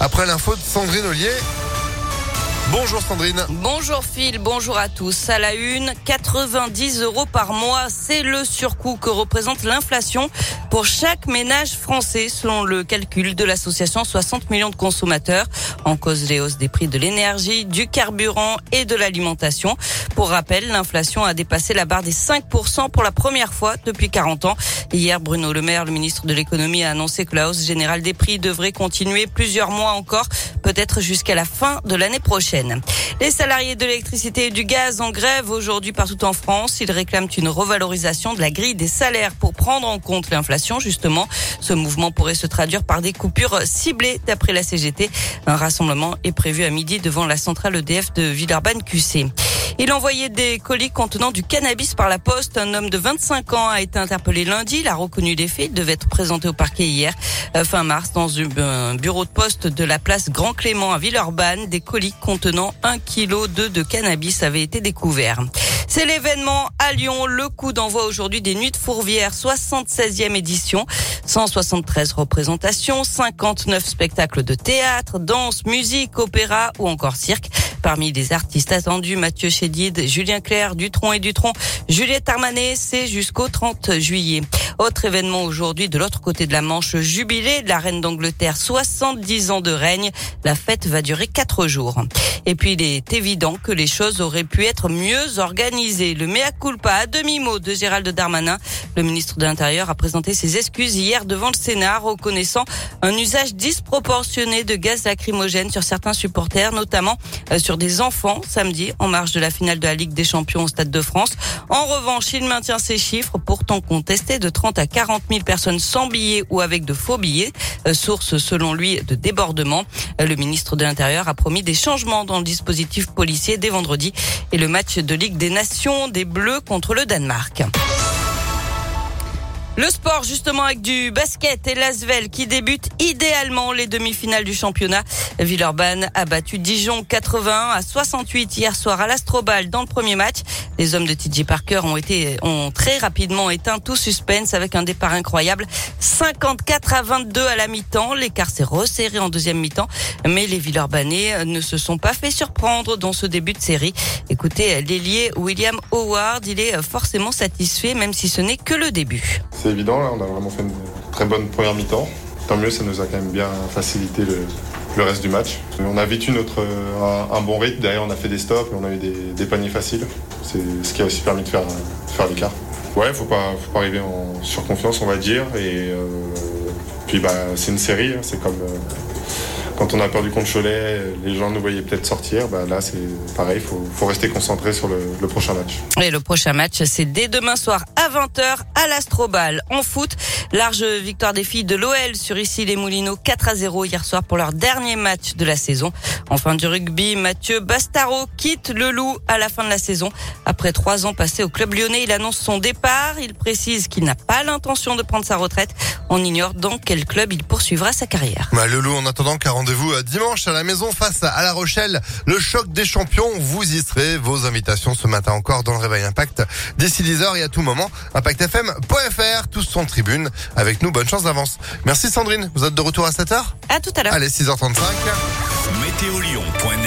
Après l'info de Sandrine Ollier. Bonjour Sandrine. Bonjour Phil, bonjour à tous. À la une, 90 euros par mois, c'est le surcoût que représente l'inflation pour chaque ménage français, selon le calcul de l'association 60 millions de consommateurs. En cause les hausses des prix de l'énergie, du carburant et de l'alimentation. Pour rappel, l'inflation a dépassé la barre des 5% pour la première fois depuis 40 ans. Hier, Bruno Le Maire, le ministre de l'économie, a annoncé que la hausse générale des prix devrait continuer plusieurs mois encore, peut-être jusqu'à la fin de l'année prochaine. Les salariés de l'électricité et du gaz en grève aujourd'hui partout en France. Ils réclament une revalorisation de la grille des salaires pour prendre en compte l'inflation justement. Ce mouvement pourrait se traduire par des coupures ciblées d'après la CGT. Un rassemblement est prévu à midi devant la centrale EDF de Villeurbanne-QC. Il envoyait des colis contenant du cannabis par la poste. Un homme de 25 ans a été interpellé lundi. Il a reconnu les faits. Il devait être présenté au parquet hier, euh, fin mars, dans un bureau de poste de la place Grand Clément à Villeurbanne. Des colis contenant 1 kg de cannabis avaient été découverts. C'est l'événement à Lyon, le coup d'envoi aujourd'hui des Nuits de Fourvière, 76e édition. 173 représentations, 59 spectacles de théâtre, danse, musique, opéra ou encore cirque. Parmi les artistes attendus, Mathieu Chédid, Julien Clerc, Dutron et Dutron, Juliette Armanet, c'est jusqu'au 30 juillet. Autre événement aujourd'hui de l'autre côté de la Manche, jubilé de la reine d'Angleterre, 70 ans de règne. La fête va durer quatre jours. Et puis il est évident que les choses auraient pu être mieux organisées. Le mea culpa à demi-mot de Gérald Darmanin. Le ministre de l'Intérieur a présenté ses excuses hier devant le Sénat, reconnaissant un usage disproportionné de gaz lacrymogène sur certains supporters, notamment euh, des enfants samedi en marge de la finale de la Ligue des Champions au Stade de France. En revanche, il maintient ses chiffres, pourtant contestés de 30 à 40 000 personnes sans billets ou avec de faux billets, euh, source selon lui de débordement. Euh, le ministre de l'Intérieur a promis des changements dans le dispositif policier dès vendredi et le match de Ligue des Nations des Bleus contre le Danemark. Le sport justement avec du basket et l'Asvel qui débute idéalement les demi-finales du championnat. Villeurbanne a battu Dijon 80 à 68 hier soir à l'Astrobal dans le premier match. Les hommes de TJ Parker ont été ont très rapidement éteint tout suspense avec un départ incroyable 54 à 22 à la mi-temps. L'écart s'est resserré en deuxième mi-temps, mais les Villeurbanais ne se sont pas fait surprendre dans ce début de série. Écoutez l'ailier William Howard, il est forcément satisfait même si ce n'est que le début c'est évident. Là, on a vraiment fait une très bonne première mi-temps. Tant mieux, ça nous a quand même bien facilité le, reste du match. On a vécu notre, un, bon rythme. Derrière, on a fait des stops et on a eu des, paniers faciles. C'est ce qui a aussi permis de faire, faire l'écart. Ouais, faut pas, faut pas arriver en surconfiance, on va dire. Et euh, puis, bah, c'est une série. Hein. c'est comme. Euh, quand on a perdu contre Cholet, les gens nous voyaient peut-être sortir. Bah là, c'est pareil, il faut, rester concentré sur le, prochain match. Et le prochain match, c'est dès demain soir à 20h à l'Astrobal. En foot, large victoire des filles de l'OL sur ici les Moulineaux 4 à 0 hier soir pour leur dernier match de la saison. En fin du rugby, Mathieu Bastaro quitte le Loup à la fin de la saison. Après trois ans passés au club lyonnais, il annonce son départ. Il précise qu'il n'a pas l'intention de prendre sa retraite. On ignore dans quel club il poursuivra sa carrière. Bah, le Loup, en attendant, car rendez-vous euh, dimanche à la maison face à La Rochelle. Le choc des champions, vous y serez. Vos invitations ce matin encore dans le Réveil Impact d'ici 10h et à tout moment. ImpactFM.fr, tous sont tribune avec nous. Bonne chance d'avance. Merci Sandrine. Vous êtes de retour à 7h À tout à l'heure. Allez, 6h35.